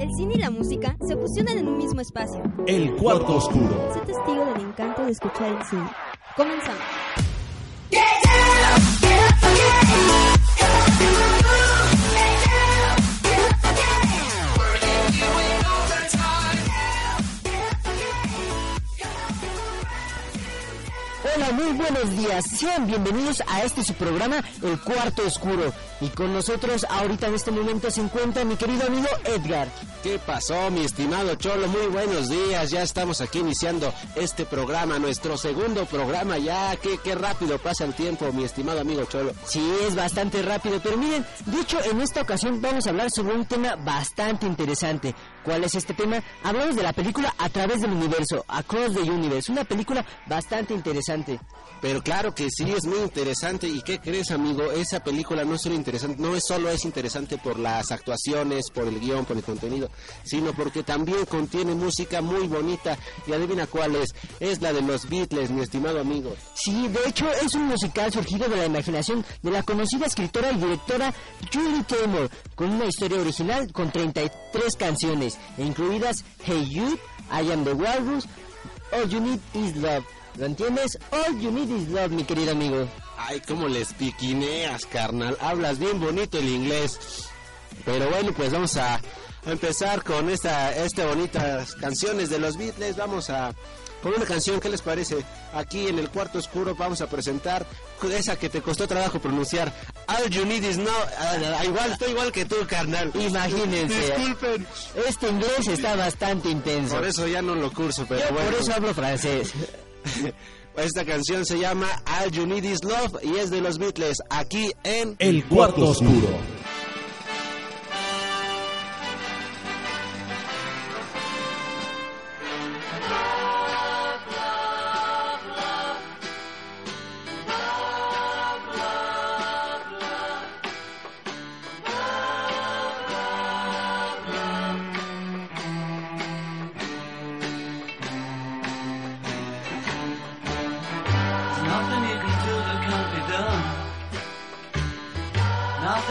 El cine y la música se fusionan en un mismo espacio. El cuarto oscuro. Sé testigo del encanto de escuchar el cine. Comenzamos. Hola, muy buenos días. Sean bienvenidos a este su programa, El Cuarto Oscuro. Y con nosotros ahorita en este momento se encuentra mi querido amigo Edgar. ¿Qué pasó, mi estimado Cholo? Muy buenos días. Ya estamos aquí iniciando este programa, nuestro segundo programa. Ya, qué, qué rápido pasa el tiempo, mi estimado amigo Cholo. Sí, es bastante rápido, pero miren, de hecho en esta ocasión vamos a hablar sobre un tema bastante interesante. ¿Cuál es este tema? Hablamos de la película A través del universo, Across the Universe, una película bastante interesante. Pero claro que sí, es muy interesante. ¿Y qué crees, amigo? Esa película no es solo interesante, no es solo es interesante por las actuaciones, por el guion, por el contenido, sino porque también contiene música muy bonita. Y adivina cuál es. Es la de los Beatles, mi estimado amigo. Sí, de hecho es un musical surgido de la imaginación de la conocida escritora y directora Julie Taymor, con una historia original con 33 canciones, incluidas Hey You, I Am the Walrus, All You Need Is Love. ¿Lo entiendes? All You Need Is Love, mi querido amigo. Ay, cómo les piquineas, carnal. Hablas bien bonito el inglés. Pero bueno, pues vamos a, a empezar con esta, esta bonitas canciones de los Beatles. Vamos a con una canción, ¿qué les parece? Aquí en el cuarto oscuro vamos a presentar esa que te costó trabajo pronunciar. All you need is no. ah, igual, estoy igual que tú, carnal. Imagínense. Disculpen. Este inglés está bastante intenso. Por eso ya no lo curso, pero Yo bueno. por eso hablo francés. Esta canción se llama All You Need Is Love y es de los Beatles aquí en El cuarto oscuro.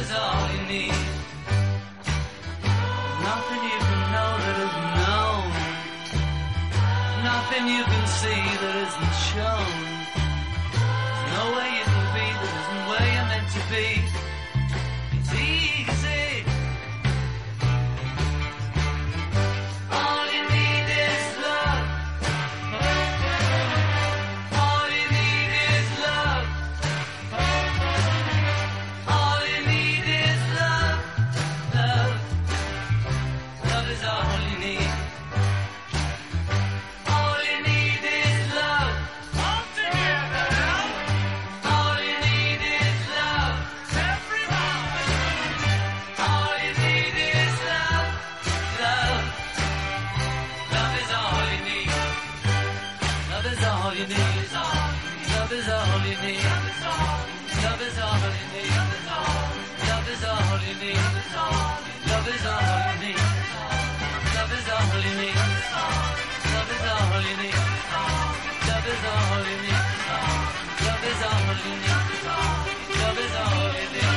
Is all you need. Nothing you can know that isn't known. Nothing you can see that isn't shown. Love is all you need.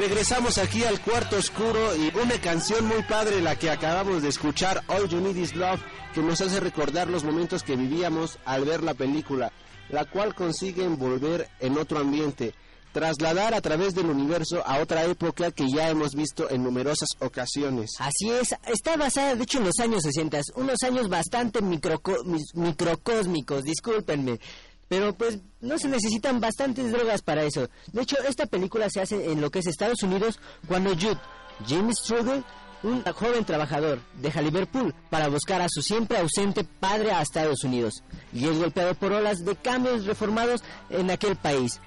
Regresamos aquí al cuarto oscuro y una canción muy padre la que acabamos de escuchar, All You Need Is Love, que nos hace recordar los momentos que vivíamos al ver la película, la cual consigue envolver en otro ambiente, trasladar a través del universo a otra época que ya hemos visto en numerosas ocasiones. Así es, está basada de hecho en los años 60, unos años bastante microco- microcósmicos, discúlpenme. Pero pues no se necesitan bastantes drogas para eso. De hecho, esta película se hace en lo que es Estados Unidos cuando Jude, James Struggle, un joven trabajador, deja Liverpool para buscar a su siempre ausente padre a Estados Unidos y es golpeado por olas de cambios reformados en aquel país.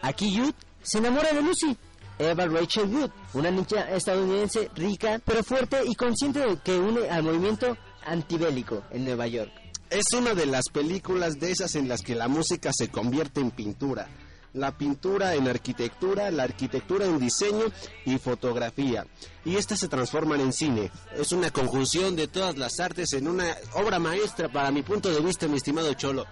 Aquí Jude se enamora de Lucy, Eva Rachel Wood, una niña estadounidense rica pero fuerte y consciente de que une al movimiento antibélico en Nueva York. Es una de las películas de esas en las que la música se convierte en pintura. La pintura en arquitectura, la arquitectura en diseño y fotografía. Y estas se transforman en cine. Es una conjunción de todas las artes en una obra maestra para mi punto de vista, mi estimado Cholo.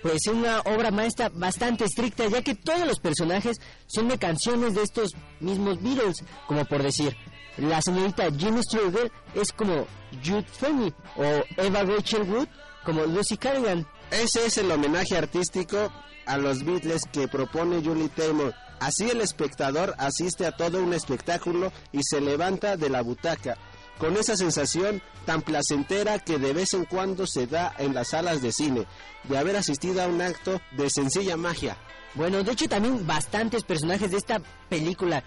Pues es una obra maestra bastante estricta, ya que todos los personajes son de canciones de estos mismos Beatles, como por decir, la señorita Jimmy Struggle es como Jude Fenny, o Eva Rachel Wood como Lucy Carrigan. Ese es el homenaje artístico a los Beatles que propone Julie Taymor. Así el espectador asiste a todo un espectáculo y se levanta de la butaca, con esa sensación tan placentera que de vez en cuando se da en las salas de cine, de haber asistido a un acto de sencilla magia. Bueno, de hecho también bastantes personajes de esta película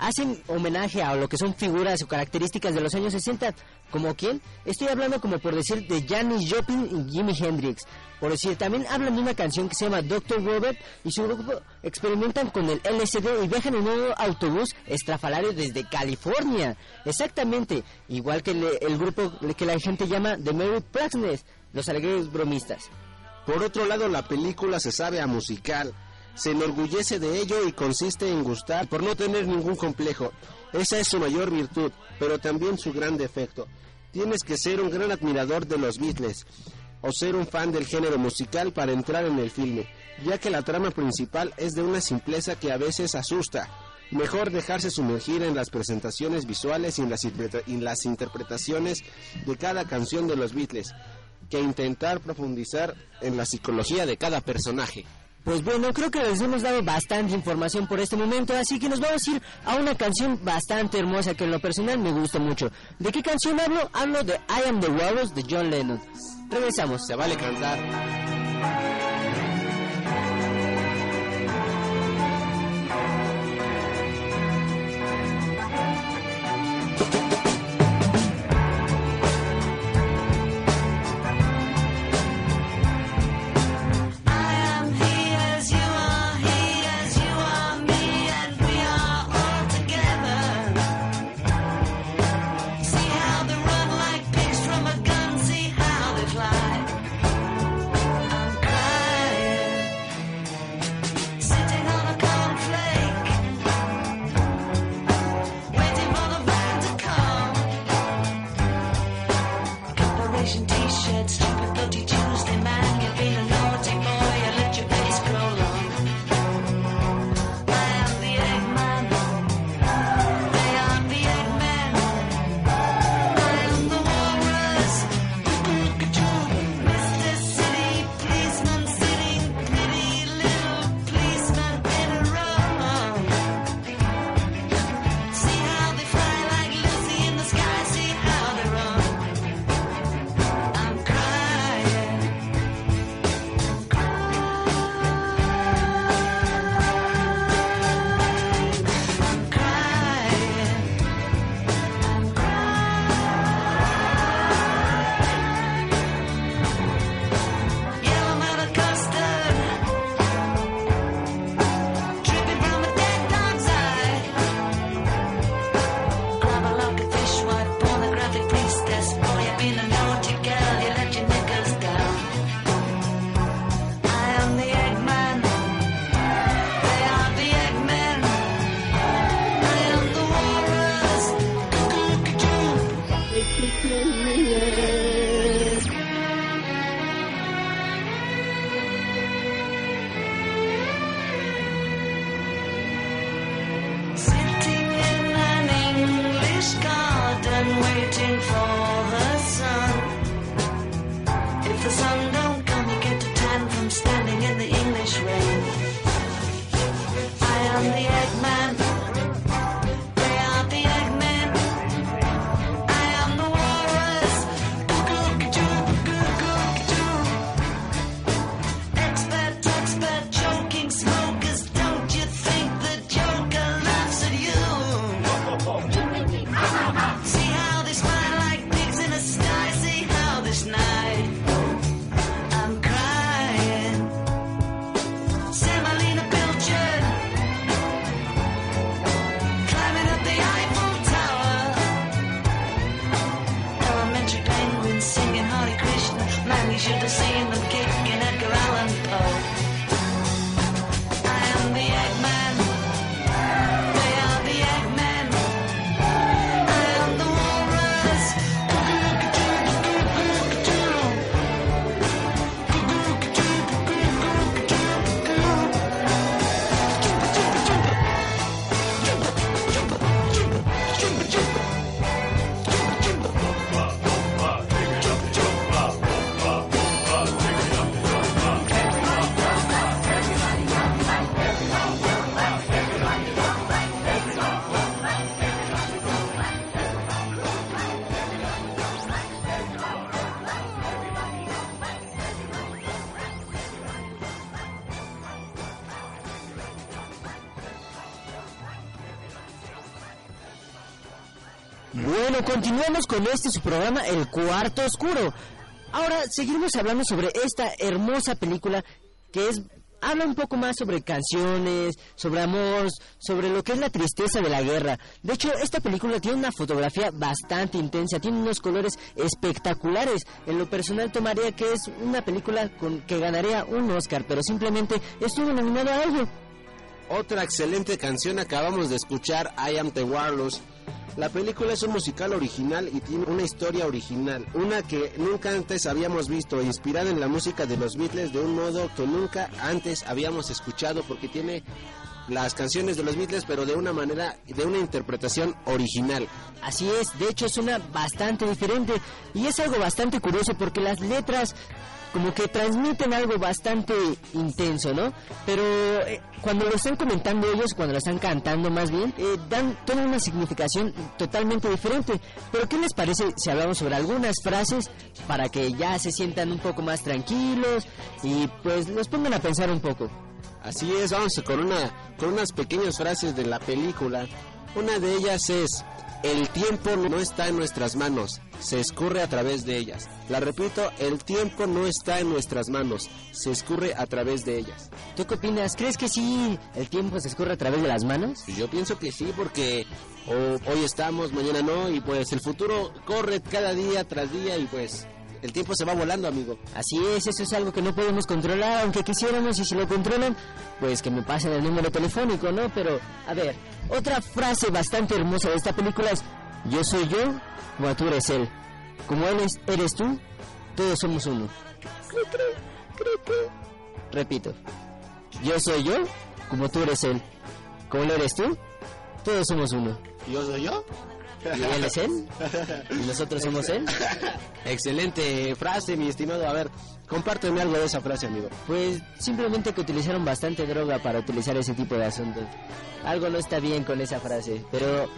hacen homenaje a lo que son figuras o características de los años 60. ¿Como quién? Estoy hablando como por decir de Janis Joplin y Jimi Hendrix. Por decir, también hablan de una canción que se llama Dr. Robert y su grupo experimentan con el LSD y viajan en un autobús estrafalario desde California. Exactamente, igual que le- el grupo que la gente llama The Merry Praxness, los alegres bromistas. Por otro lado, la película se sabe a musical. Se enorgullece de ello y consiste en gustar por no tener ningún complejo. Esa es su mayor virtud, pero también su gran defecto. Tienes que ser un gran admirador de los Beatles o ser un fan del género musical para entrar en el filme, ya que la trama principal es de una simpleza que a veces asusta. Mejor dejarse sumergir en las presentaciones visuales y en las, interpretaciones de cada canción de los Beatles, que intentar profundizar en la psicología de cada personaje. Pues bueno, creo que les hemos dado bastante información por este momento, así que nos vamos a ir a una canción bastante hermosa que en lo personal me gusta mucho. ¿De qué canción hablo? Hablo de I Am the Walrus de John Lennon. Regresamos. Se vale cantar. Bueno, continuamos con este su programa El Cuarto Oscuro. Ahora seguimos hablando sobre esta hermosa película que es habla un poco más sobre canciones, sobre amor, sobre lo que es la tristeza de la guerra. De hecho, esta película tiene una fotografía bastante intensa, tiene unos colores espectaculares. En lo personal tomaría que es una película con que ganaría un Oscar, pero simplemente estuvo nominado a ello. Otra excelente canción acabamos de escuchar, I Am the Warlords. La película es un musical original y tiene una historia original, una que nunca antes habíamos visto, inspirada en la música de los Beatles de un modo que nunca antes habíamos escuchado porque tiene las canciones de los Beatles pero de una manera, de una interpretación original. Así es, de hecho suena bastante diferente y es algo bastante curioso porque las letras como que transmiten algo bastante intenso, ¿no? Pero eh, cuando lo están comentando ellos, cuando lo están cantando más bien, eh, dan toda una significación totalmente diferente. Pero ¿qué les parece si hablamos sobre algunas frases para que ya se sientan un poco más tranquilos y pues los pongan a pensar un poco? Así es, vamos con una con unas pequeñas frases de la película. Una de ellas es el tiempo no está en nuestras manos, se escurre a través de ellas. La repito, el tiempo no está en nuestras manos, se escurre a través de ellas. ¿Tú qué opinas? ¿Crees que sí el tiempo se escurre a través de las manos? Yo pienso que sí, porque o- hoy estamos, mañana no, y pues el futuro corre cada día tras día y pues el tiempo se va volando, amigo. Así es, eso es algo que no podemos controlar, aunque quisiéramos y si lo controlan, pues que me pasen el número telefónico, ¿no? Pero, a ver, otra frase bastante hermosa de esta película es, yo soy yo, como tú eres él. Como él es, eres tú, todos somos uno. Repito, yo soy yo, como tú eres él. Como él eres tú, todos somos uno. ¿Yo soy yo? Y él es él, y nosotros somos él. Excelente frase, mi estimado. A ver, compárteme algo de esa frase, amigo. Pues simplemente que utilizaron bastante droga para utilizar ese tipo de asuntos. Algo no está bien con esa frase, pero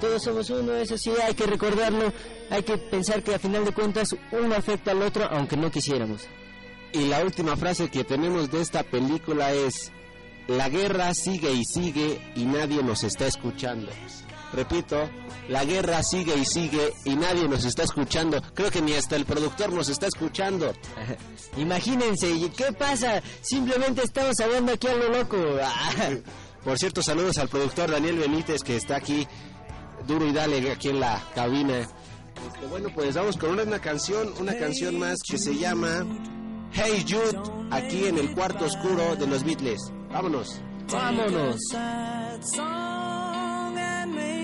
todos somos uno, eso sí, hay que recordarlo, hay que pensar que a final de cuentas uno afecta al otro aunque no quisiéramos. Y la última frase que tenemos de esta película es, la guerra sigue y sigue y nadie nos está escuchando. Repito, la guerra sigue y sigue y nadie nos está escuchando. Creo que ni hasta el productor nos está escuchando. Imagínense, ¿y ¿qué pasa? Simplemente estamos hablando aquí a lo loco. Por cierto, saludos al productor Daniel Benítez que está aquí duro y dale aquí en la cabina. Este, bueno, pues vamos con una, una canción, una canción más que se llama Hey Jude, aquí en el cuarto oscuro de los Beatles. Vámonos. Vámonos.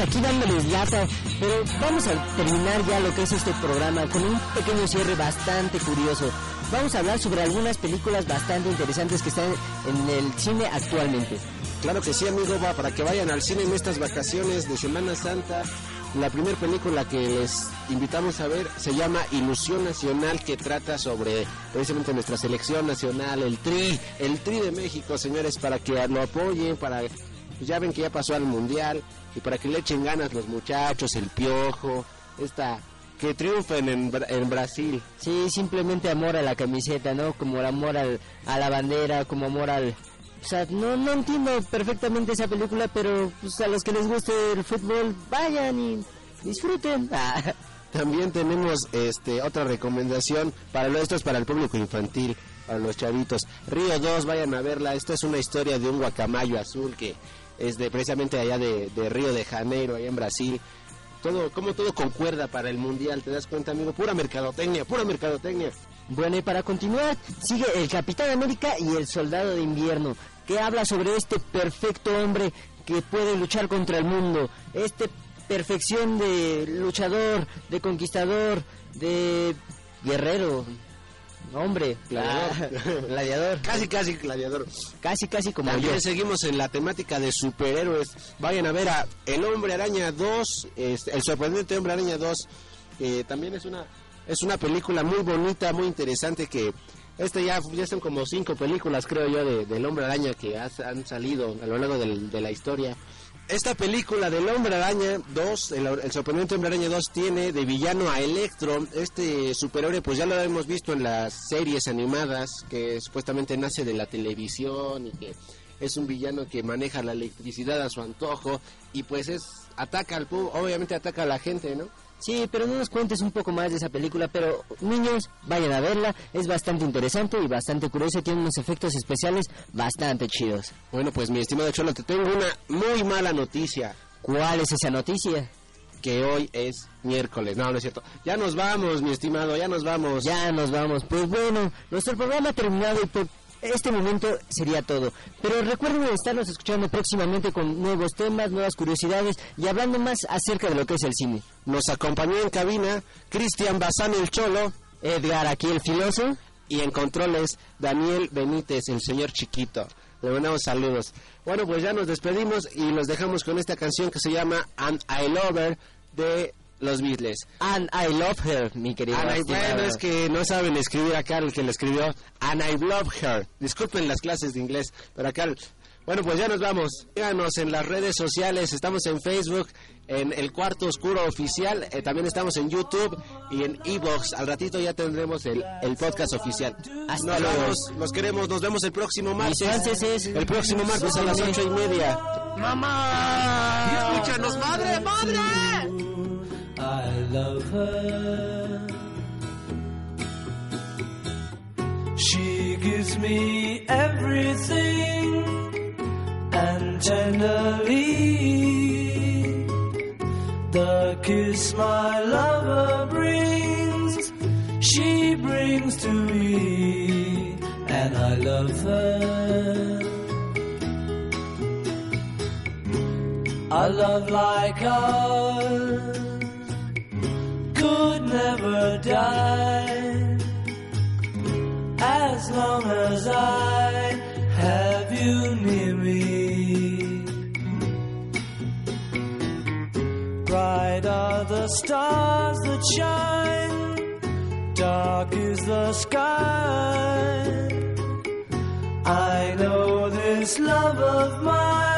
Aquí dándoles lata, pero vamos a terminar ya lo que es este programa con un pequeño cierre bastante curioso. Vamos a hablar sobre algunas películas bastante interesantes que están en el cine actualmente. Claro que sí, amigo, para que vayan al cine en estas vacaciones de Semana Santa. La primera película que les invitamos a ver se llama Ilusión Nacional, que trata sobre precisamente nuestra selección nacional, el Tri, el Tri de México, señores, para que lo apoyen, para ya ven que ya pasó al mundial y para que le echen ganas los muchachos, el piojo, esta que triunfen en, en Brasil. Sí, simplemente amor a la camiseta, ¿no? Como el amor al, a la bandera, como amor al... O sea, no, no entiendo perfectamente esa película, pero pues, a los que les guste el fútbol, vayan y disfruten. Ah, También tenemos este otra recomendación para lo esto es para el público infantil, para los chavitos. Río 2, vayan a verla. Esta es una historia de un guacamayo azul que es de precisamente allá de, de Río de Janeiro, allá en Brasil. Todo, como todo concuerda para el mundial, ¿te das cuenta, amigo? Pura mercadotecnia, pura mercadotecnia. Bueno, y para continuar, sigue el Capitán América y el Soldado de Invierno, que habla sobre este perfecto hombre que puede luchar contra el mundo, este perfección de luchador, de conquistador, de guerrero, hombre, Gladiador. ah, gladiador, Casi, casi gladiador. casi, casi como yo. También seguimos en la temática de superhéroes. Vayan a ver a El Hombre Araña 2, este, El Sorprendente Hombre Araña 2, que también es una es una película muy bonita, muy interesante que este ya, ya son como cinco películas creo yo de, del Hombre Araña que has- han salido a lo largo del- de la historia. Esta película del Hombre Araña 2, el, el sorprendente Hombre Araña 2 tiene de villano a Electro. Este superhéroe pues ya lo hemos visto en las series animadas que supuestamente nace de la televisión y que es un villano que maneja la electricidad a su antojo y pues es ataca al obviamente ataca a la gente, ¿no? Sí, pero no nos cuentes un poco más de esa película, pero niños, vayan a verla, es bastante interesante y bastante curiosa, tiene unos efectos especiales bastante chidos. Bueno, pues mi estimado Cholo, te tengo una muy mala noticia. ¿Cuál es esa noticia? que hoy es miércoles. No, no es cierto. Ya nos vamos, mi estimado, ya nos vamos. Ya nos vamos. Pues bueno, nuestro programa ha terminado y por este momento sería todo. Pero recuerden estarnos escuchando próximamente con nuevos temas, nuevas curiosidades y hablando más acerca de lo que es el cine. Nos acompañó en cabina Cristian Bazán el Cholo Edgar, aquí el filoso. y en controles Daniel Benítez, el señor chiquito. Le mandamos saludos. Bueno, pues ya nos despedimos y los dejamos con esta canción que se llama And I Love Her de los Beatles. And I love her, mi querido. And I, bueno, es que no saben escribir acá el que lo escribió. And I love her. Disculpen las clases de inglés, pero acá... Bueno, pues ya nos vamos. Síganos en las redes sociales. Estamos en Facebook, en El Cuarto Oscuro Oficial. eh, también estamos en YouTube y en Evox. Al ratito ya tendremos el, el podcast oficial. Hasta nos luego. vamos, los queremos. Nos vemos el próximo martes. franceses. El próximo martes a las ocho y media. ¡Mamá! ¡Escúchanos, madre, madre! I love her. She gives me everything and tenderly the kiss my lover brings, she brings to me, and I love her. A love like ours could never die as long as I have you near me. Bright are the stars that shine, dark is the sky. I know this love of mine